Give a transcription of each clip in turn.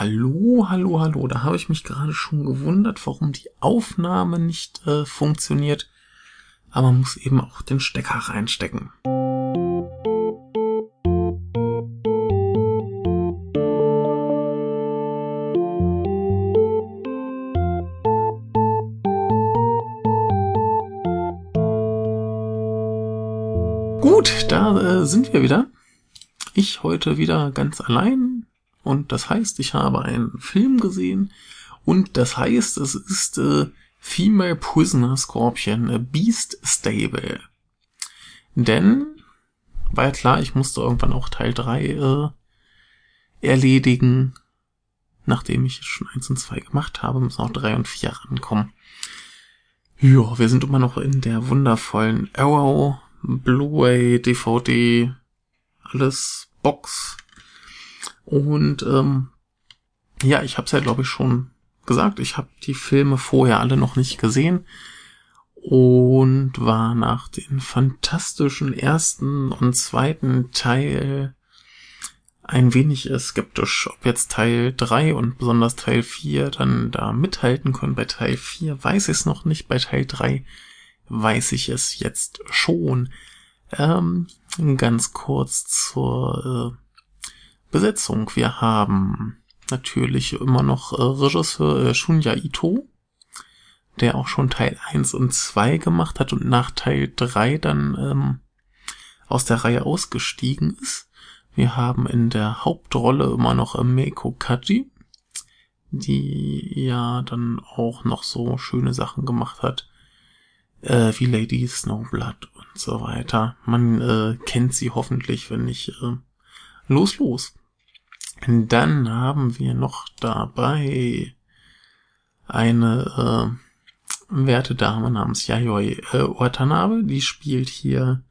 Hallo, hallo, hallo. Da habe ich mich gerade schon gewundert, warum die Aufnahme nicht äh, funktioniert. Aber man muss eben auch den Stecker reinstecken. Gut, da äh, sind wir wieder. Ich heute wieder ganz allein und das heißt, ich habe einen Film gesehen und das heißt, es ist äh, Female Prisoner Scorpion, a Beast Stable. Denn, war ja klar, ich musste irgendwann auch Teil 3 äh, erledigen. Nachdem ich schon 1 und 2 gemacht habe, müssen auch 3 und 4 rankommen. Ja, wir sind immer noch in der wundervollen Arrow, Blu-ray, DVD, alles Box und ähm, ja, ich habe es ja, glaube ich, schon gesagt. Ich habe die Filme vorher alle noch nicht gesehen und war nach den fantastischen ersten und zweiten Teil ein wenig skeptisch, ob jetzt Teil 3 und besonders Teil 4 dann da mithalten können. Bei Teil 4 weiß ich es noch nicht, bei Teil 3 weiß ich es jetzt schon. Ähm, ganz kurz zur äh, Besetzung. Wir haben natürlich immer noch äh, Regisseur äh, Shunya Ito, der auch schon Teil 1 und 2 gemacht hat und nach Teil 3 dann ähm, aus der Reihe ausgestiegen ist. Wir haben in der Hauptrolle immer noch äh, Meiko Kaji, die ja dann auch noch so schöne Sachen gemacht hat, äh, wie Lady Snowblood und so weiter. Man äh, kennt sie hoffentlich, wenn nicht äh, los los. Dann haben wir noch dabei eine äh, werte Dame namens Yayoi äh, Watanabe, die spielt hier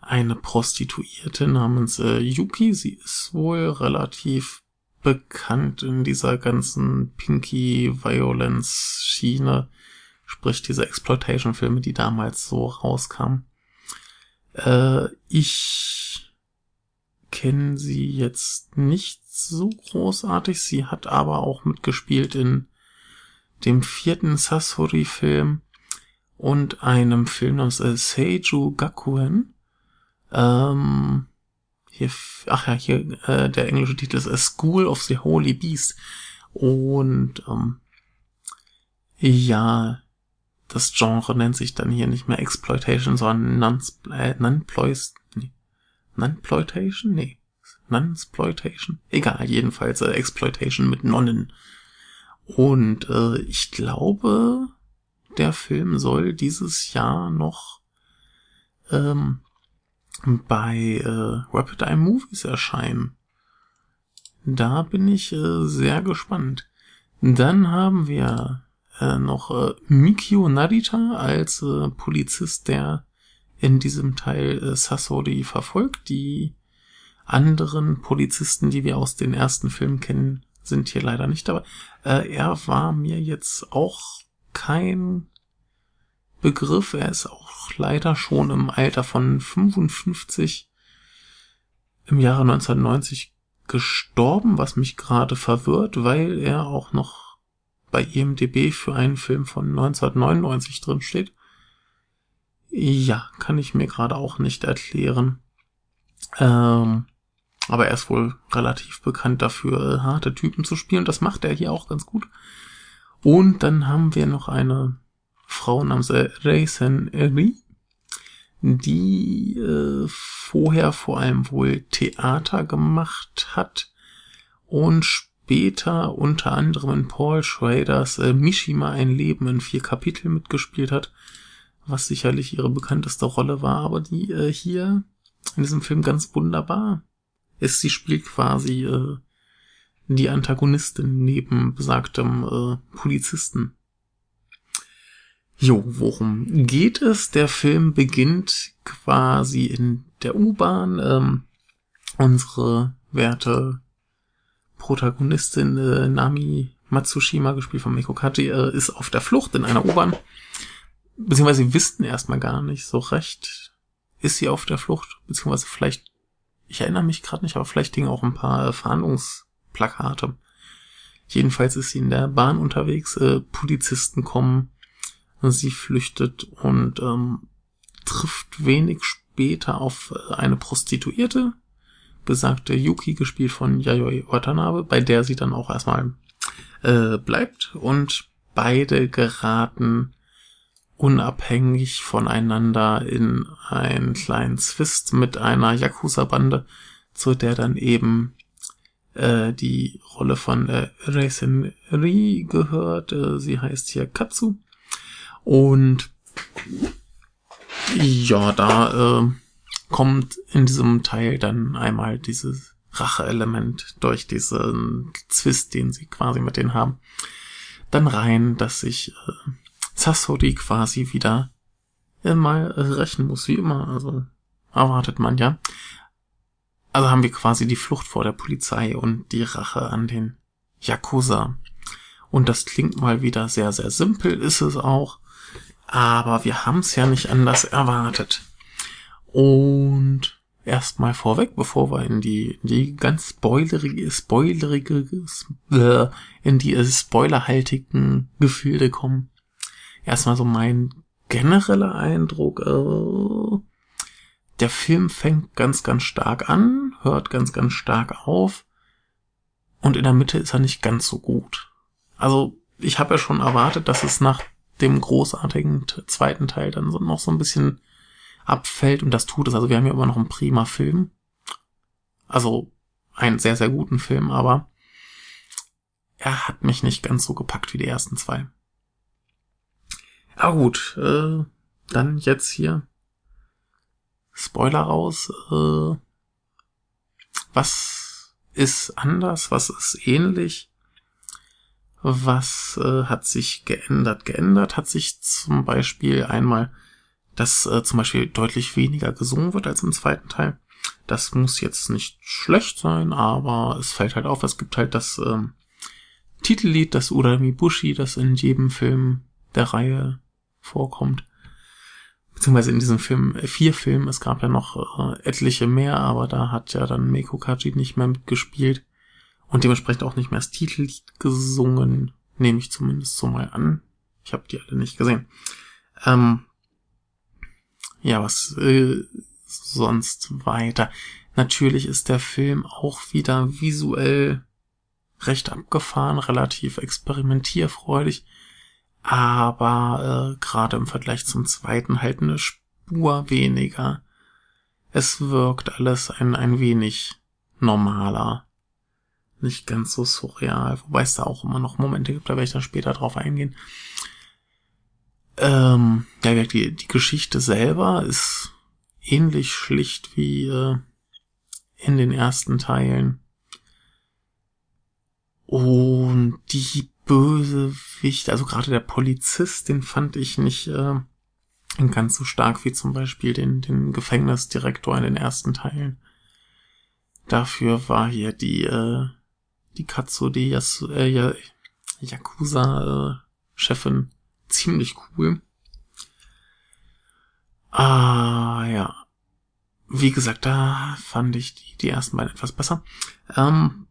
eine Prostituierte namens äh, Yuki. Sie ist wohl relativ bekannt in dieser ganzen Pinky Violence Schiene, sprich diese Exploitation-Filme, die damals so rauskamen. Äh, ich kenne sie jetzt nicht so großartig. Sie hat aber auch mitgespielt in dem vierten Sasori-Film und einem Film namens äh, Seiju Gakuen. Ähm, hier, ach ja, hier äh, der englische Titel ist A School of the Holy Beast. Und ähm, ja, das Genre nennt sich dann hier nicht mehr Exploitation, sondern Nunploitation. Äh, Nunploitation? Nee. Nunsploitation? Egal, jedenfalls äh, Exploitation mit Nonnen. Und äh, ich glaube, der Film soll dieses Jahr noch ähm, bei äh, Rapid Eye Movies erscheinen. Da bin ich äh, sehr gespannt. Dann haben wir äh, noch äh, Mikio Narita als äh, Polizist, der in diesem Teil äh, Sasori verfolgt. Die anderen Polizisten, die wir aus den ersten Filmen kennen, sind hier leider nicht dabei. Äh, er war mir jetzt auch kein Begriff. Er ist auch leider schon im Alter von 55 im Jahre 1990 gestorben, was mich gerade verwirrt, weil er auch noch bei IMDB für einen Film von 1999 drin steht. Ja, kann ich mir gerade auch nicht erklären. Ähm, aber er ist wohl relativ bekannt dafür, äh, harte Typen zu spielen. Das macht er hier auch ganz gut. Und dann haben wir noch eine Frau namens äh, Raysen Eri, die äh, vorher vor allem wohl Theater gemacht hat und später unter anderem in Paul Schraders äh, Mishima ein Leben in vier Kapiteln mitgespielt hat, was sicherlich ihre bekannteste Rolle war, aber die äh, hier in diesem Film ganz wunderbar ist, sie spielt quasi äh, die Antagonistin neben besagtem äh, Polizisten. Jo, worum geht es? Der Film beginnt quasi in der U-Bahn. Ähm, unsere werte Protagonistin äh, Nami Matsushima, gespielt von Miko Kaji, äh, ist auf der Flucht in einer U-Bahn. Beziehungsweise sie wissen erstmal gar nicht so recht, ist sie auf der Flucht, beziehungsweise vielleicht ich erinnere mich gerade nicht, aber vielleicht hingen auch ein paar Verhandlungsplakate. Jedenfalls ist sie in der Bahn unterwegs, äh, Polizisten kommen, sie flüchtet und ähm, trifft wenig später auf äh, eine Prostituierte, besagte Yuki, gespielt von Yayoi Watanabe, bei der sie dann auch erstmal äh, bleibt und beide geraten unabhängig voneinander in einen kleinen Zwist mit einer Yakuza-Bande, zu der dann eben äh, die Rolle von äh, Reisen Ri gehört. Äh, sie heißt hier Katsu. Und ja, da äh, kommt in diesem Teil dann einmal dieses Rache-Element durch diesen Zwist, den sie quasi mit denen haben, dann rein, dass sich äh, Sasori quasi wieder mal rächen muss, wie immer. Also erwartet man ja. Also haben wir quasi die Flucht vor der Polizei und die Rache an den Yakuza. Und das klingt mal wieder sehr, sehr simpel, ist es auch. Aber wir haben es ja nicht anders erwartet. Und erstmal vorweg, bevor wir in die, die ganz spoilerige, spoilerige, äh, in die spoilerhaltigen Gefilde kommen. Erstmal so mein genereller Eindruck, äh, der Film fängt ganz, ganz stark an, hört ganz, ganz stark auf und in der Mitte ist er nicht ganz so gut. Also ich habe ja schon erwartet, dass es nach dem großartigen zweiten Teil dann so noch so ein bisschen abfällt und das tut es. Also wir haben ja immer noch einen prima Film. Also einen sehr, sehr guten Film, aber er hat mich nicht ganz so gepackt wie die ersten zwei. Aber gut, äh, dann jetzt hier Spoiler raus. Äh, was ist anders? Was ist ähnlich? Was äh, hat sich geändert? Geändert hat sich zum Beispiel einmal, dass äh, zum Beispiel deutlich weniger gesungen wird als im zweiten Teil. Das muss jetzt nicht schlecht sein, aber es fällt halt auf, es gibt halt das ähm, Titellied, das Urami Bushi, das in jedem Film der Reihe vorkommt beziehungsweise in diesem Film, äh, vier Filmen, es gab ja noch äh, etliche mehr, aber da hat ja dann Meiko Kaji nicht mehr mitgespielt und dementsprechend auch nicht mehr das Titellied gesungen, nehme ich zumindest so mal an. Ich habe die alle nicht gesehen. Ähm, ja, was äh, sonst weiter? Natürlich ist der Film auch wieder visuell recht abgefahren, relativ experimentierfreudig aber äh, gerade im Vergleich zum zweiten halt eine Spur weniger. Es wirkt alles ein, ein wenig normaler. Nicht ganz so surreal, wobei es da auch immer noch Momente gibt, da werde ich dann später drauf eingehen. Ähm, ja, die, die Geschichte selber ist ähnlich schlicht wie äh, in den ersten Teilen. Und die Bösewicht, also gerade der Polizist, den fand ich nicht äh, ganz so stark wie zum Beispiel den, den Gefängnisdirektor in den ersten Teilen. Dafür war hier die, äh, die Katsu, die Yas äh, Yakuza-Chefin äh, ziemlich cool. Ah, ja. Wie gesagt, da fand ich die, die ersten beiden etwas besser. Ähm,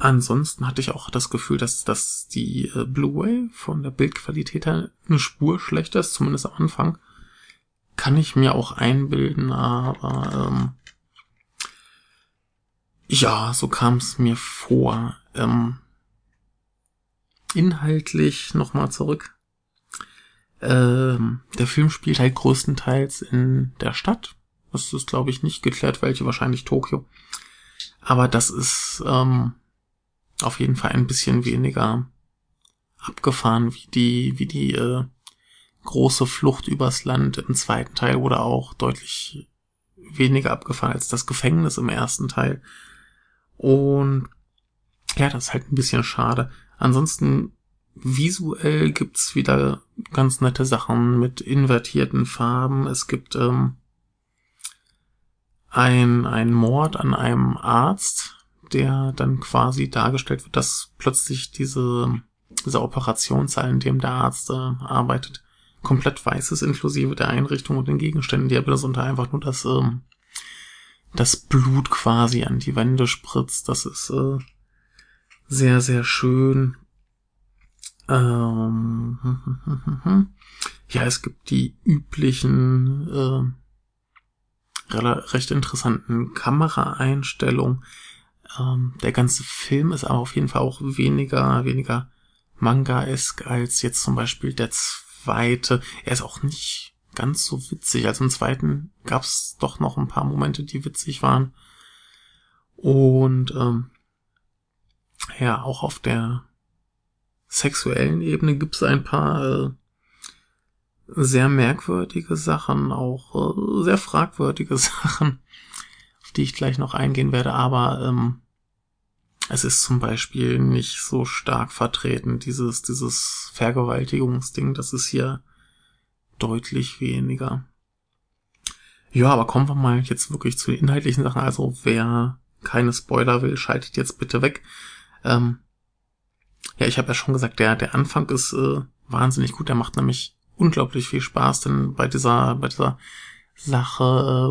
Ansonsten hatte ich auch das Gefühl, dass, dass die äh, Blu-ray von der Bildqualität her eine Spur schlechter ist, zumindest am Anfang. Kann ich mir auch einbilden, aber ähm, ja, so kam es mir vor. Ähm, inhaltlich nochmal zurück. Ähm, der Film spielt halt größtenteils in der Stadt. Das ist, glaube ich, nicht geklärt, welche wahrscheinlich Tokio. Aber das ist ähm, auf jeden Fall ein bisschen weniger abgefahren wie die, wie die äh, große Flucht übers Land im zweiten Teil oder auch deutlich weniger abgefahren als das Gefängnis im ersten Teil. Und ja, das ist halt ein bisschen schade. Ansonsten visuell gibt's wieder ganz nette Sachen mit invertierten Farben. Es gibt ähm, ein, ein Mord an einem Arzt, der dann quasi dargestellt wird, dass plötzlich diese, diese Operationssaal, in dem der Arzt äh, arbeitet, komplett weiß ist, inklusive der Einrichtung und den Gegenständen, die er benutzt und einfach nur das, ähm, das Blut quasi an die Wände spritzt. Das ist äh, sehr, sehr schön. Ähm, ja, es gibt die üblichen, äh, recht interessanten Kameraeinstellungen. Ähm, der ganze Film ist aber auf jeden Fall auch weniger, weniger Manga-esk als jetzt zum Beispiel der zweite. Er ist auch nicht ganz so witzig. Also im zweiten gab es doch noch ein paar Momente, die witzig waren. Und ähm, ja, auch auf der sexuellen Ebene gibt es ein paar äh, sehr merkwürdige Sachen, auch äh, sehr fragwürdige Sachen, die ich gleich noch eingehen werde, aber ähm, es ist zum Beispiel nicht so stark vertreten, dieses, dieses Vergewaltigungsding, das ist hier deutlich weniger. Ja, aber kommen wir mal jetzt wirklich zu den inhaltlichen Sachen. Also wer keine Spoiler will, schaltet jetzt bitte weg. Ähm, ja, ich habe ja schon gesagt, der, der Anfang ist äh, wahnsinnig gut. Der macht nämlich unglaublich viel Spaß, denn bei dieser, bei dieser Sache,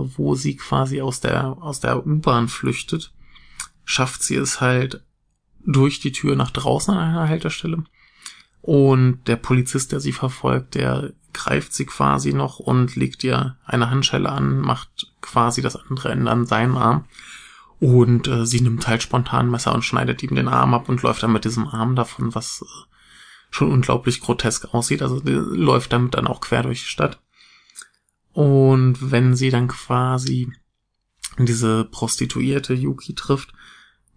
äh, wo sie quasi aus der, aus der U-Bahn flüchtet, schafft sie es halt durch die Tür nach draußen an einer Haltestelle. Und der Polizist, der sie verfolgt, der greift sie quasi noch und legt ihr eine Handschelle an, macht quasi das andere Ende an seinen Arm. Und äh, sie nimmt halt spontan Messer und schneidet ihm den Arm ab und läuft dann mit diesem Arm davon, was äh, schon unglaublich grotesk aussieht. Also läuft damit dann auch quer durch die Stadt. Und wenn sie dann quasi diese Prostituierte Yuki trifft,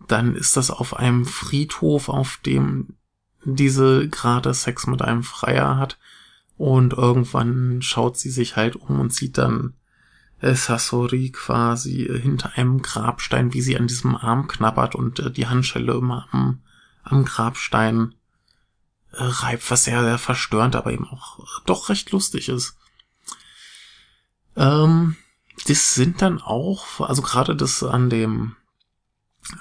dann ist das auf einem Friedhof, auf dem diese gerade Sex mit einem Freier hat. Und irgendwann schaut sie sich halt um und sieht dann Sasori quasi hinter einem Grabstein, wie sie an diesem Arm knabbert und äh, die Handschelle immer am, am Grabstein äh, reibt, was sehr, sehr verstörend, aber eben auch äh, doch recht lustig ist. Ähm, das sind dann auch, also gerade das an dem,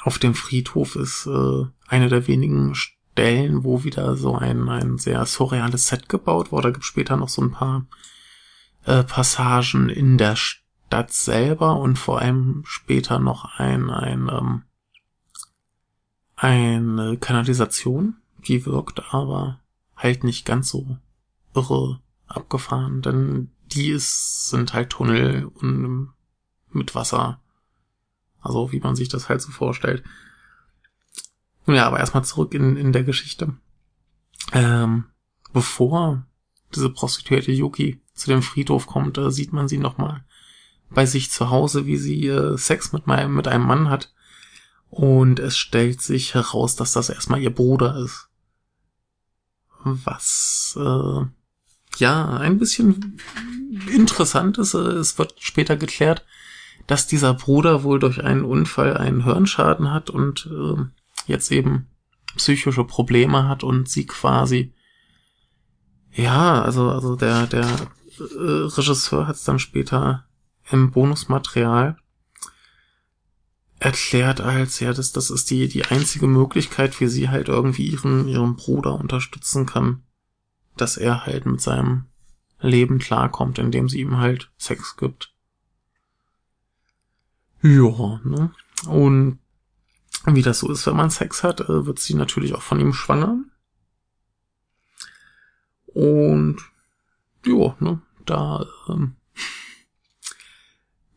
auf dem Friedhof ist äh, eine der wenigen Stellen, wo wieder so ein, ein sehr surreales Set gebaut wurde. Da gibt später noch so ein paar äh, Passagen in der Stadt selber und vor allem später noch ein, ein, ähm, eine Kanalisation, die wirkt aber halt nicht ganz so irre abgefahren, denn die ist, sind halt Tunnel und mit Wasser. Also wie man sich das halt so vorstellt. Ja, aber erstmal zurück in, in der Geschichte. Ähm, bevor diese Prostituierte Yuki zu dem Friedhof kommt, äh, sieht man sie nochmal bei sich zu Hause, wie sie äh, Sex mit, meinem, mit einem Mann hat. Und es stellt sich heraus, dass das erstmal ihr Bruder ist. Was äh, ja ein bisschen interessant ist. Äh, es wird später geklärt, dass dieser Bruder wohl durch einen Unfall einen Hirnschaden hat und äh, jetzt eben psychische Probleme hat und sie quasi ja, also also der der äh, Regisseur hat es dann später im Bonusmaterial erklärt als, ja, das, das ist die, die einzige Möglichkeit, wie sie halt irgendwie ihren, ihren Bruder unterstützen kann, dass er halt mit seinem Leben klarkommt, indem sie ihm halt Sex gibt. Ja, ne? Und wie das so ist, wenn man Sex hat, äh, wird sie natürlich auch von ihm schwanger. Und ja, ne, da ähm,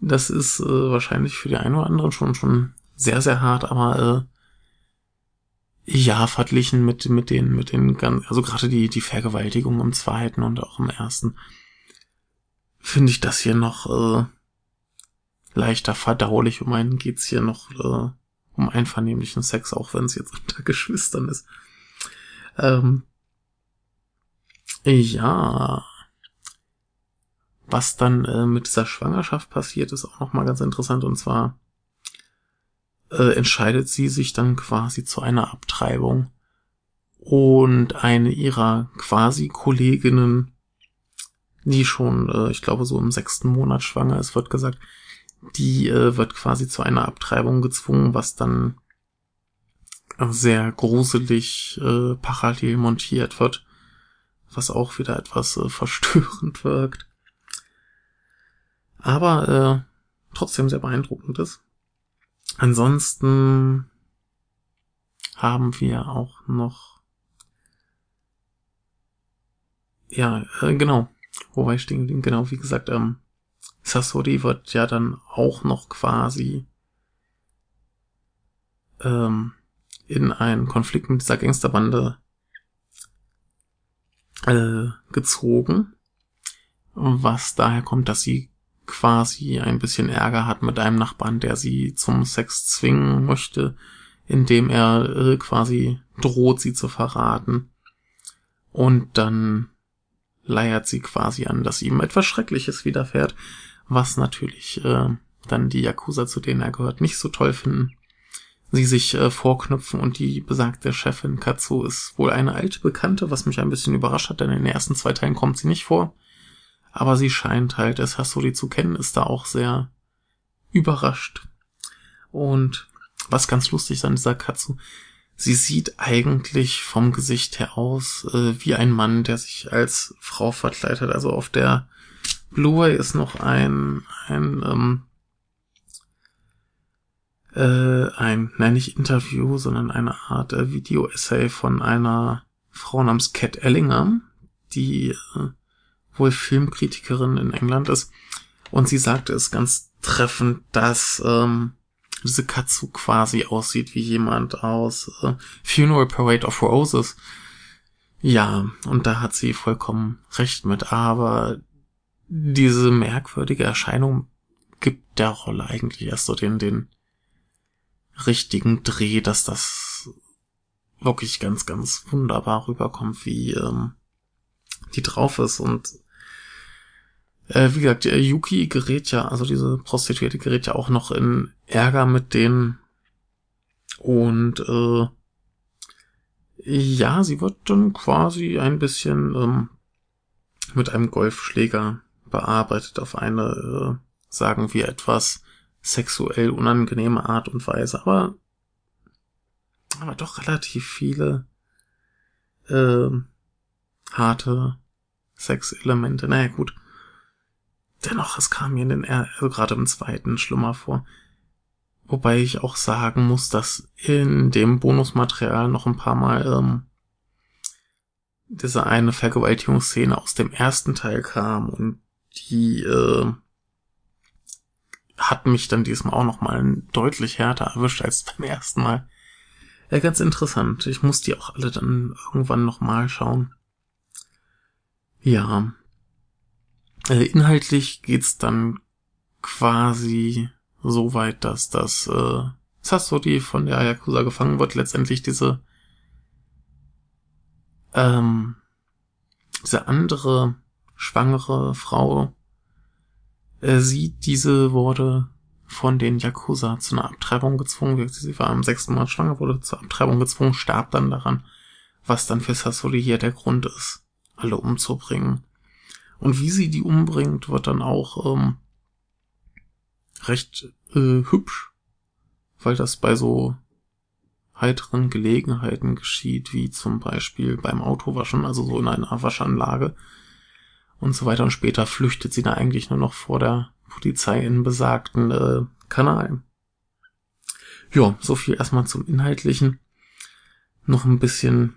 das ist äh, wahrscheinlich für die einen oder anderen schon schon sehr sehr hart, aber äh, ja verglichen mit mit den mit den ganz also gerade die die Vergewaltigung im zweiten und auch im ersten finde ich das hier noch äh, leichter verdaulich. Um einen geht's hier noch äh, um einvernehmlichen Sex, auch wenn es jetzt unter Geschwistern ist. Ähm, ja, was dann äh, mit dieser Schwangerschaft passiert, ist auch nochmal ganz interessant. Und zwar äh, entscheidet sie sich dann quasi zu einer Abtreibung. Und eine ihrer quasi Kolleginnen, die schon, äh, ich glaube, so im sechsten Monat schwanger ist, wird gesagt, die äh, wird quasi zu einer Abtreibung gezwungen, was dann sehr gruselig äh, parallel montiert wird, was auch wieder etwas äh, verstörend wirkt aber äh, trotzdem sehr beeindruckend ist. Ansonsten haben wir auch noch. Ja, äh, genau. Wo war ich stehen geblieben? Genau, wie gesagt, ähm, Sasori wird ja dann auch noch quasi ähm, in einen Konflikt mit dieser Gangsterbande äh, gezogen, was daher kommt, dass sie quasi ein bisschen Ärger hat mit einem Nachbarn, der sie zum Sex zwingen möchte, indem er äh, quasi droht, sie zu verraten. Und dann leiert sie quasi an, dass ihm etwas Schreckliches widerfährt, was natürlich äh, dann die Yakuza, zu denen er gehört, nicht so toll finden. Sie sich äh, vorknüpfen und die besagte Chefin Katsu ist wohl eine alte Bekannte, was mich ein bisschen überrascht hat, denn in den ersten zwei Teilen kommt sie nicht vor. Aber sie scheint halt es Hasuri zu kennen, ist da auch sehr überrascht. Und was ganz lustig ist an dieser Katsu, sie sieht eigentlich vom Gesicht her aus äh, wie ein Mann, der sich als Frau verkleidet. Also auf der Blu-ray ist noch ein, ein, ähm, äh, ein, nein, nicht Interview, sondern eine Art äh, Video-Essay von einer Frau namens Cat Ellingham, die äh, wohl Filmkritikerin in England ist. Und sie sagte es ganz treffend, dass ähm, diese Katsu quasi aussieht wie jemand aus äh, Funeral Parade of Roses. Ja, und da hat sie vollkommen recht mit, aber diese merkwürdige Erscheinung gibt der Rolle eigentlich erst so den, den richtigen Dreh, dass das wirklich ganz, ganz wunderbar rüberkommt, wie ähm, die drauf ist und äh, wie gesagt, Yuki gerät ja, also diese Prostituierte gerät ja auch noch in Ärger mit denen und äh, ja, sie wird dann quasi ein bisschen ähm, mit einem Golfschläger bearbeitet auf eine, äh, sagen wir, etwas sexuell unangenehme Art und Weise, aber aber doch relativ viele äh, harte Sexelemente. Naja, gut. Dennoch, es kam mir den, also gerade im zweiten schlimmer vor. Wobei ich auch sagen muss, dass in dem Bonusmaterial noch ein paar Mal ähm, diese eine Vergewaltigungsszene aus dem ersten Teil kam und die äh, hat mich dann diesmal auch noch mal deutlich härter erwischt als beim ersten Mal. Ja, ganz interessant. Ich muss die auch alle dann irgendwann noch mal schauen. Ja. Äh, inhaltlich geht's dann quasi so weit, dass das äh, Sasori von der Yakuza gefangen wird, letztendlich diese ähm, diese andere schwangere Frau äh, sieht diese wurde von den Yakuza zu einer Abtreibung gezwungen. Sie war am sechsten Monat schwanger, wurde zur Abtreibung gezwungen, starb dann daran, was dann für Sasori hier der Grund ist, alle umzubringen. Und wie sie die umbringt, wird dann auch ähm, recht äh, hübsch, weil das bei so heiteren Gelegenheiten geschieht, wie zum Beispiel beim Autowaschen, also so in einer Waschanlage und so weiter. Und später flüchtet sie da eigentlich nur noch vor der Polizei in besagten äh, Kanal. Ja, so viel erstmal zum Inhaltlichen. Noch ein bisschen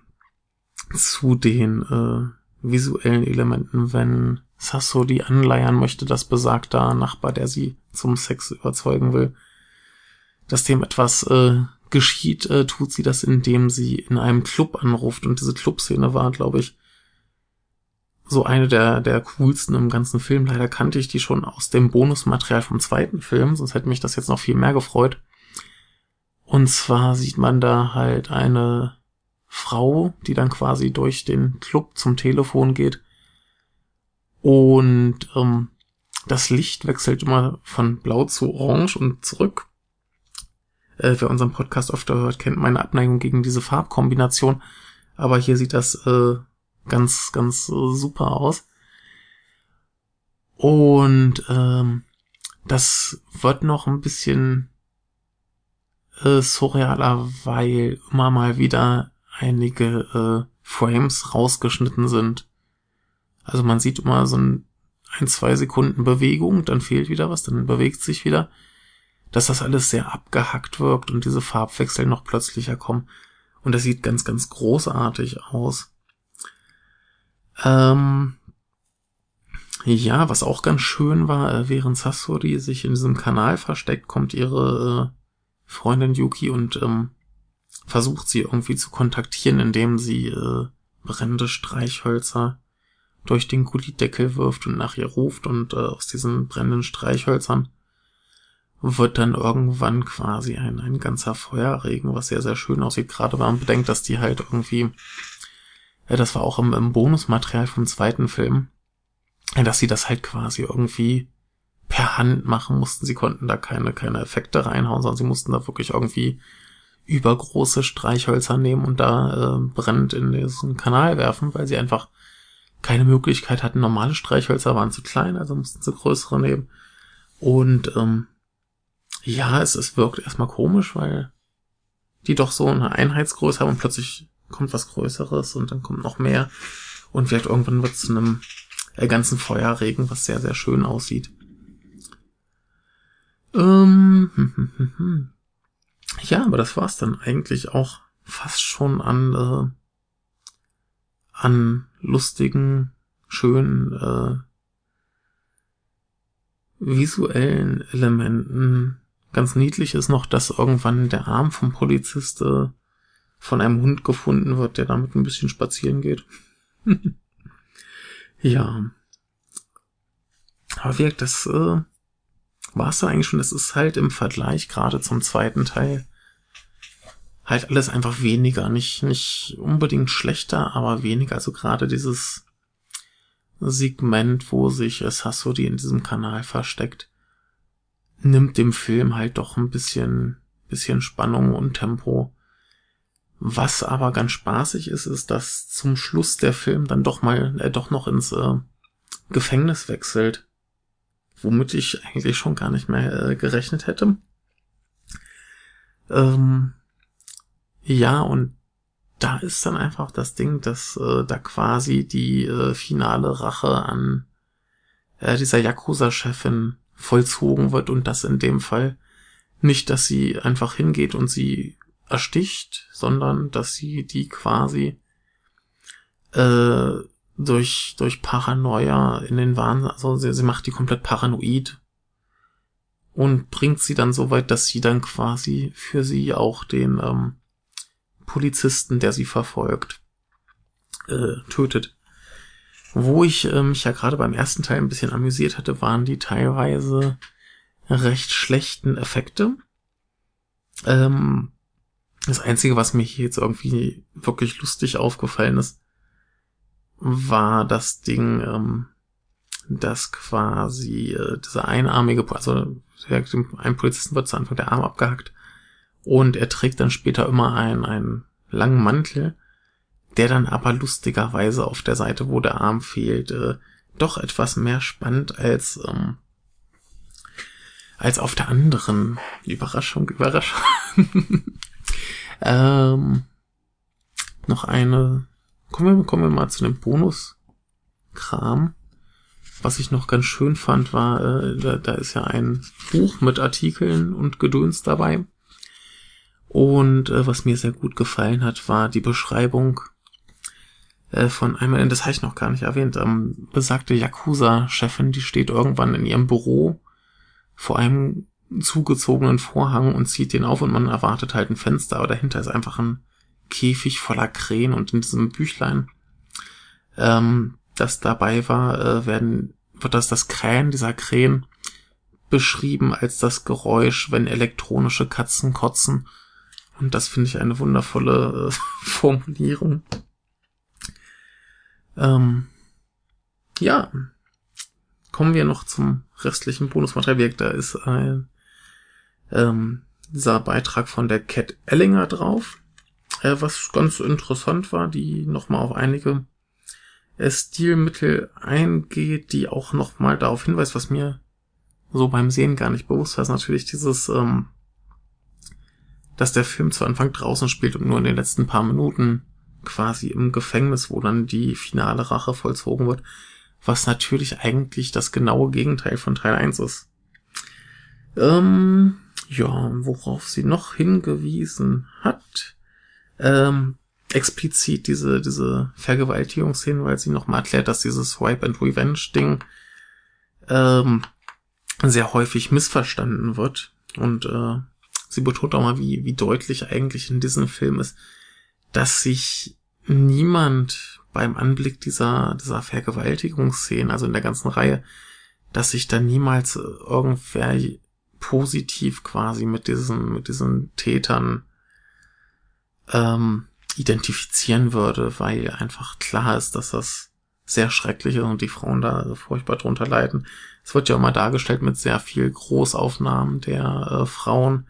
zu den äh, visuellen Elementen, wenn Sasso die anleiern möchte, dass besagter Nachbar, der sie zum Sex überzeugen will, dass dem etwas äh, geschieht, äh, tut sie das, indem sie in einem Club anruft. Und diese Clubszene war, glaube ich, so eine der, der coolsten im ganzen Film. Leider kannte ich die schon aus dem Bonusmaterial vom zweiten Film, sonst hätte mich das jetzt noch viel mehr gefreut. Und zwar sieht man da halt eine Frau, die dann quasi durch den Club zum Telefon geht. Und ähm, das Licht wechselt immer von blau zu orange und zurück. Äh, wer unseren Podcast öfter hört, kennt meine Abneigung gegen diese Farbkombination. Aber hier sieht das äh, ganz, ganz äh, super aus. Und ähm, das wird noch ein bisschen äh, surrealer, weil immer mal wieder einige äh, Frames rausgeschnitten sind. Also man sieht immer so ein, ein, zwei Sekunden Bewegung, dann fehlt wieder was, dann bewegt sich wieder. Dass das alles sehr abgehackt wirkt und diese Farbwechsel noch plötzlicher kommen. Und das sieht ganz, ganz großartig aus. Ähm, ja, was auch ganz schön war, äh, während Sasori sich in diesem Kanal versteckt, kommt ihre äh, Freundin Yuki und ähm, versucht sie irgendwie zu kontaktieren, indem sie äh, brennende Streichhölzer durch den Gullideckel wirft und nach ihr ruft und äh, aus diesen brennenden Streichhölzern wird dann irgendwann quasi ein, ein ganzer Feuerregen, was sehr, sehr schön aussieht, gerade wenn man bedenkt, dass die halt irgendwie, ja, das war auch im, im Bonusmaterial vom zweiten Film, ja, dass sie das halt quasi irgendwie per Hand machen mussten. Sie konnten da keine, keine Effekte reinhauen, sondern sie mussten da wirklich irgendwie übergroße Streichhölzer nehmen und da äh, brennend in diesen Kanal werfen, weil sie einfach keine Möglichkeit hatten. Normale Streichhölzer waren zu klein, also mussten sie größere nehmen. Und ähm, ja, es, es wirkt erstmal komisch, weil die doch so eine Einheitsgröße haben und plötzlich kommt was Größeres und dann kommt noch mehr. Und vielleicht irgendwann wird es zu einem äh, ganzen Feuerregen, was sehr, sehr schön aussieht. Ähm, hm, hm, hm. Ja, aber das war's dann eigentlich auch fast schon an, äh, an lustigen, schönen, äh, visuellen Elementen. Ganz niedlich ist noch, dass irgendwann der Arm vom Polizist äh, von einem Hund gefunden wird, der damit ein bisschen spazieren geht. ja. Aber wirkt das äh, war es dann eigentlich schon, das ist halt im Vergleich gerade zum zweiten Teil halt alles einfach weniger, nicht, nicht unbedingt schlechter, aber weniger, also gerade dieses Segment, wo sich Sasori in diesem Kanal versteckt, nimmt dem Film halt doch ein bisschen, bisschen Spannung und Tempo. Was aber ganz spaßig ist, ist, dass zum Schluss der Film dann doch mal, äh, doch noch ins äh, Gefängnis wechselt womit ich eigentlich schon gar nicht mehr äh, gerechnet hätte. Ähm, ja, und da ist dann einfach das Ding, dass äh, da quasi die äh, finale Rache an äh, dieser Yakuza-Chefin vollzogen wird und das in dem Fall nicht, dass sie einfach hingeht und sie ersticht, sondern dass sie die quasi äh, durch, durch Paranoia in den Wahnsinn, also sie, sie macht die komplett paranoid und bringt sie dann so weit, dass sie dann quasi für sie auch den ähm, Polizisten, der sie verfolgt, äh, tötet. Wo ich äh, mich ja gerade beim ersten Teil ein bisschen amüsiert hatte, waren die teilweise recht schlechten Effekte. Ähm, das Einzige, was mir hier jetzt irgendwie wirklich lustig aufgefallen ist, war das Ding, ähm, dass quasi äh, dieser einarmige, also ein Polizisten wird zu Anfang der Arm abgehackt und er trägt dann später immer einen, einen langen Mantel, der dann aber lustigerweise auf der Seite, wo der Arm fehlt, äh, doch etwas mehr spannt als ähm, als auf der anderen. Überraschung, Überraschung. ähm, noch eine Kommen wir, kommen wir mal zu dem Bonus-Kram. Was ich noch ganz schön fand, war, äh, da, da ist ja ein Buch mit Artikeln und Gedöns dabei. Und äh, was mir sehr gut gefallen hat, war die Beschreibung äh, von einmal, das habe ich noch gar nicht erwähnt, ähm, besagte Yakuza-Chefin, die steht irgendwann in ihrem Büro vor einem zugezogenen Vorhang und zieht den auf und man erwartet halt ein Fenster, aber dahinter ist einfach ein Käfig voller Krähen und in diesem Büchlein, ähm, das dabei war, äh, werden, wird das das Krähen dieser Krähen beschrieben als das Geräusch, wenn elektronische Katzen kotzen. Und das finde ich eine wundervolle äh, Formulierung. Ähm, ja, kommen wir noch zum restlichen Bonusmaterial. Da ist ein ähm, dieser Beitrag von der Cat Ellinger drauf. Äh, was ganz interessant war, die nochmal auf einige äh, Stilmittel eingeht, die auch nochmal darauf hinweist, was mir so beim Sehen gar nicht bewusst war, ist natürlich dieses, ähm, dass der Film zu Anfang draußen spielt und nur in den letzten paar Minuten quasi im Gefängnis, wo dann die finale Rache vollzogen wird, was natürlich eigentlich das genaue Gegenteil von Teil 1 ist. Ähm, ja, worauf sie noch hingewiesen hat, ähm, explizit diese, diese Vergewaltigungsszenen, weil sie nochmal erklärt, dass dieses Swipe and Revenge Ding ähm, sehr häufig missverstanden wird. Und äh, sie betont auch mal, wie, wie deutlich eigentlich in diesem Film ist, dass sich niemand beim Anblick dieser, dieser Vergewaltigungsszenen, also in der ganzen Reihe, dass sich da niemals irgendwer positiv quasi mit diesen, mit diesen Tätern ähm, identifizieren würde, weil einfach klar ist, dass das sehr schrecklich ist und die Frauen da furchtbar drunter leiden. Es wird ja immer dargestellt mit sehr viel Großaufnahmen der äh, Frauen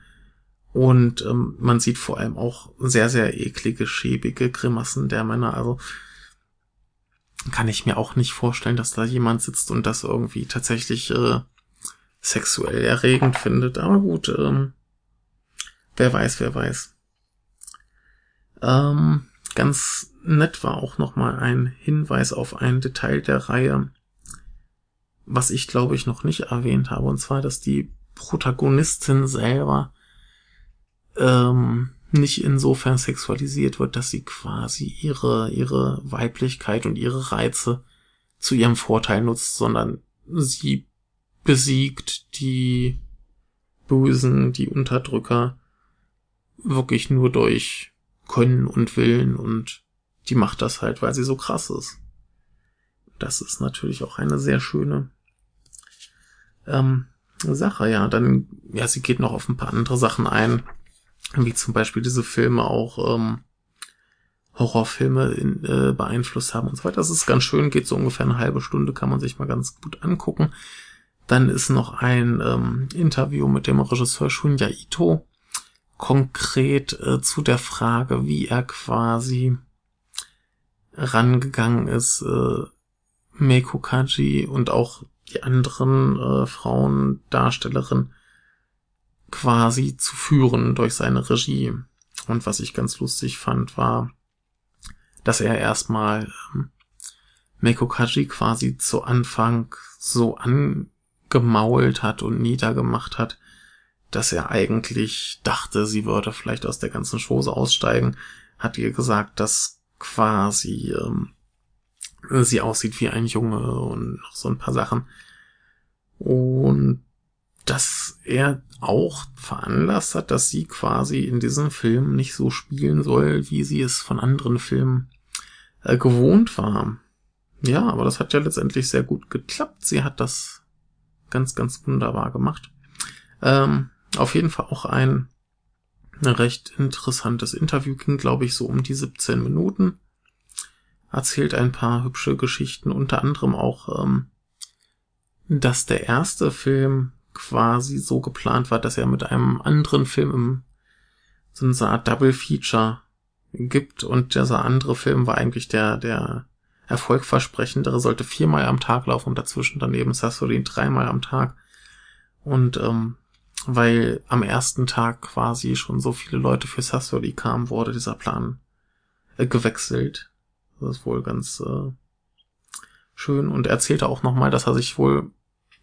und ähm, man sieht vor allem auch sehr, sehr eklige, schäbige Grimassen der Männer. Also kann ich mir auch nicht vorstellen, dass da jemand sitzt und das irgendwie tatsächlich äh, sexuell erregend findet. Aber gut, ähm, wer weiß, wer weiß. Ähm, ganz nett war auch nochmal ein Hinweis auf ein Detail der Reihe, was ich glaube ich noch nicht erwähnt habe, und zwar, dass die Protagonistin selber ähm, nicht insofern sexualisiert wird, dass sie quasi ihre, ihre Weiblichkeit und ihre Reize zu ihrem Vorteil nutzt, sondern sie besiegt die Bösen, die Unterdrücker wirklich nur durch Können und Willen und die macht das halt, weil sie so krass ist. Das ist natürlich auch eine sehr schöne ähm, Sache, ja. Dann, ja, sie geht noch auf ein paar andere Sachen ein, wie zum Beispiel diese Filme auch ähm, Horrorfilme in, äh, beeinflusst haben und so weiter. Das ist ganz schön, geht so ungefähr eine halbe Stunde, kann man sich mal ganz gut angucken. Dann ist noch ein ähm, Interview mit dem Regisseur Shunya Ito, konkret äh, zu der Frage, wie er quasi rangegangen ist, äh, Meiko Kaji und auch die anderen äh, Frauendarstellerinnen quasi zu führen durch seine Regie. Und was ich ganz lustig fand, war, dass er erstmal ähm, Meiko Kaji quasi zu Anfang so angemault hat und niedergemacht hat, dass er eigentlich dachte, sie würde vielleicht aus der ganzen Chose aussteigen, hat ihr gesagt, dass quasi ähm, sie aussieht wie ein Junge und noch so ein paar Sachen. Und dass er auch veranlasst hat, dass sie quasi in diesem Film nicht so spielen soll, wie sie es von anderen Filmen äh, gewohnt war. Ja, aber das hat ja letztendlich sehr gut geklappt. Sie hat das ganz, ganz wunderbar gemacht. Ähm, auf jeden Fall auch ein recht interessantes Interview, ging glaube ich so um die 17 Minuten. Erzählt ein paar hübsche Geschichten, unter anderem auch, ähm, dass der erste Film quasi so geplant war, dass er mit einem anderen Film im so eine Art Double Feature gibt und dieser andere Film war eigentlich der, der erfolgversprechendere, sollte viermal am Tag laufen und dazwischen daneben Sassorin dreimal am Tag. Und ähm, weil am ersten Tag quasi schon so viele Leute für Sassoli kamen, wurde dieser Plan äh, gewechselt. Das ist wohl ganz äh, schön. Und er erzählte auch nochmal, dass er sich wohl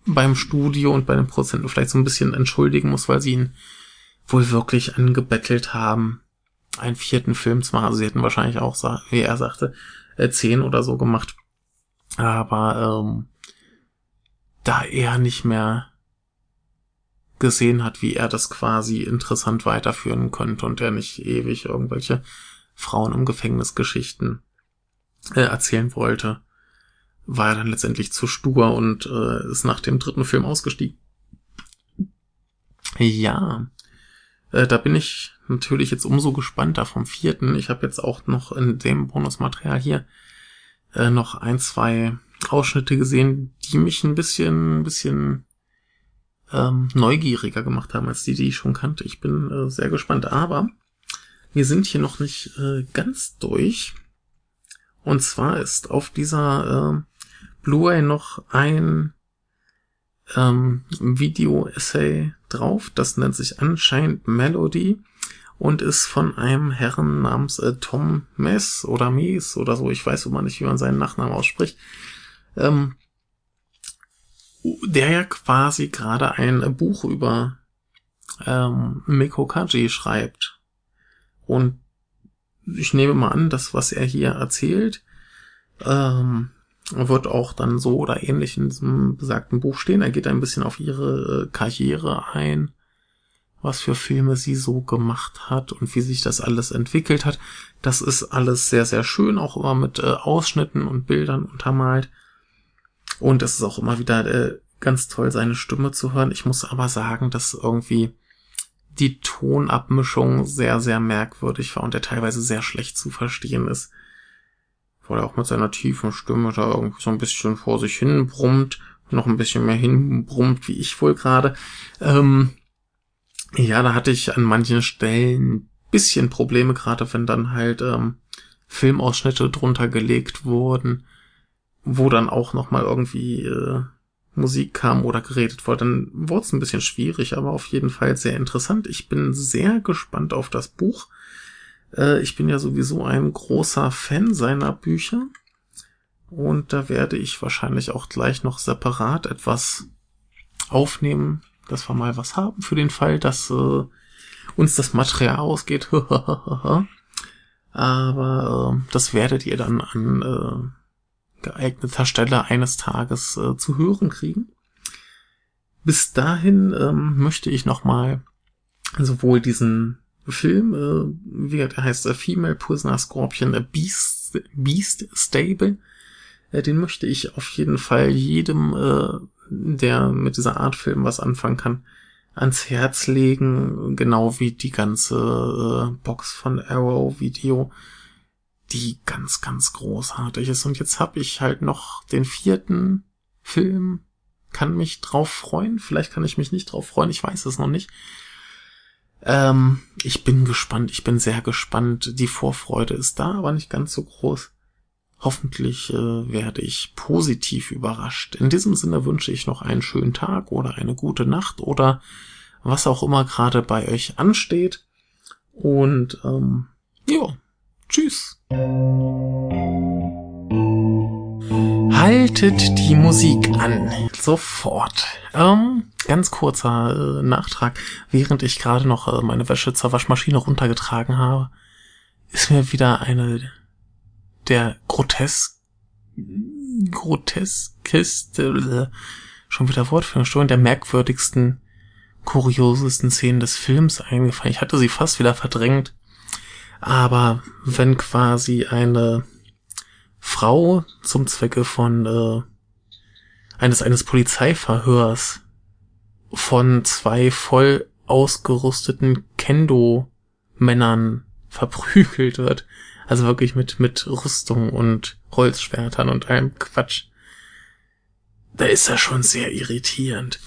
beim Studio und bei den Prozenten vielleicht so ein bisschen entschuldigen muss, weil sie ihn wohl wirklich angebettelt haben, einen vierten Film zu machen. Also sie hätten wahrscheinlich auch, wie er sagte, äh, zehn oder so gemacht. Aber ähm, da er nicht mehr gesehen hat, wie er das quasi interessant weiterführen könnte und er nicht ewig irgendwelche Frauen im Gefängnis äh, erzählen wollte, war er dann letztendlich zu stur und äh, ist nach dem dritten Film ausgestiegen. Ja, äh, da bin ich natürlich jetzt umso gespannter vom vierten. Ich habe jetzt auch noch in dem Bonusmaterial hier äh, noch ein, zwei Ausschnitte gesehen, die mich ein bisschen, ein bisschen ähm, neugieriger gemacht haben als die, die ich schon kannte. Ich bin äh, sehr gespannt. Aber wir sind hier noch nicht äh, ganz durch. Und zwar ist auf dieser äh, Blu-ray noch ein ähm, Video-Essay drauf. Das nennt sich Unchained Melody und ist von einem Herren namens äh, Tom Mess oder Mies oder so. Ich weiß immer nicht, wie man seinen Nachnamen ausspricht. Ähm, der ja quasi gerade ein Buch über ähm, Miko Kaji schreibt. Und ich nehme mal an, das, was er hier erzählt, ähm, wird auch dann so oder ähnlich in diesem besagten Buch stehen. Er geht ein bisschen auf ihre äh, Karriere ein, was für Filme sie so gemacht hat und wie sich das alles entwickelt hat. Das ist alles sehr, sehr schön, auch immer mit äh, Ausschnitten und Bildern untermalt. Und es ist auch immer wieder äh, ganz toll, seine Stimme zu hören. Ich muss aber sagen, dass irgendwie die Tonabmischung sehr, sehr merkwürdig war und der teilweise sehr schlecht zu verstehen ist weil er auch mit seiner tiefen Stimme da irgendwie so ein bisschen vor sich hin brummt, noch ein bisschen mehr hinbrummt, wie ich wohl gerade. Ähm, ja, da hatte ich an manchen Stellen bisschen Probleme, gerade wenn dann halt ähm, Filmausschnitte drunter gelegt wurden, wo dann auch noch mal irgendwie äh, Musik kam oder geredet wurde, dann wurde es ein bisschen schwierig, aber auf jeden Fall sehr interessant. Ich bin sehr gespannt auf das Buch. Äh, ich bin ja sowieso ein großer Fan seiner Bücher. Und da werde ich wahrscheinlich auch gleich noch separat etwas aufnehmen, dass wir mal was haben für den Fall, dass äh, uns das Material ausgeht. Aber äh, das werdet ihr dann an äh, geeigneter Stelle eines Tages äh, zu hören kriegen. Bis dahin ähm, möchte ich nochmal sowohl diesen Film, äh, wie er heißt, A Female Prisoner Scorpion, A Beast, Beast Stable. Äh, den möchte ich auf jeden Fall jedem, äh, der mit dieser Art Film was anfangen kann, ans Herz legen, genau wie die ganze äh, Box von Arrow Video, die ganz, ganz großartig ist. Und jetzt habe ich halt noch den vierten Film, kann mich drauf freuen, vielleicht kann ich mich nicht drauf freuen, ich weiß es noch nicht. Ähm, ich bin gespannt, ich bin sehr gespannt. Die Vorfreude ist da, aber nicht ganz so groß. Hoffentlich äh, werde ich positiv überrascht. In diesem Sinne wünsche ich noch einen schönen Tag oder eine gute Nacht oder was auch immer gerade bei euch ansteht. Und ähm, ja, tschüss. Haltet die Musik an. Sofort. Ähm, ganz kurzer äh, Nachtrag. Während ich gerade noch äh, meine Wäsche zur Waschmaschine runtergetragen habe, ist mir wieder eine der grotesk groteskeste äh, schon wieder Wortführungsstörung der merkwürdigsten kuriosesten Szenen des Films eingefallen. Ich hatte sie fast wieder verdrängt. Aber wenn quasi eine Frau zum Zwecke von äh, eines eines Polizeiverhörs von zwei voll ausgerüsteten Kendo-Männern verprügelt wird. Also wirklich mit, mit Rüstung und Holzschwertern und allem Quatsch. Da ist er schon sehr irritierend.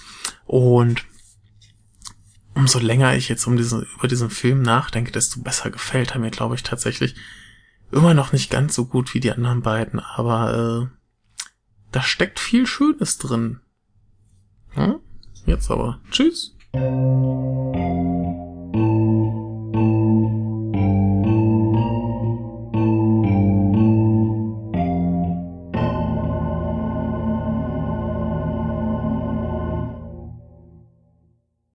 Und umso länger ich jetzt um diesen, über diesen Film nachdenke, desto besser gefällt er mir, glaube ich, tatsächlich. Immer noch nicht ganz so gut wie die anderen beiden, aber äh, da steckt viel Schönes drin. Hm? Jetzt aber. Tschüss.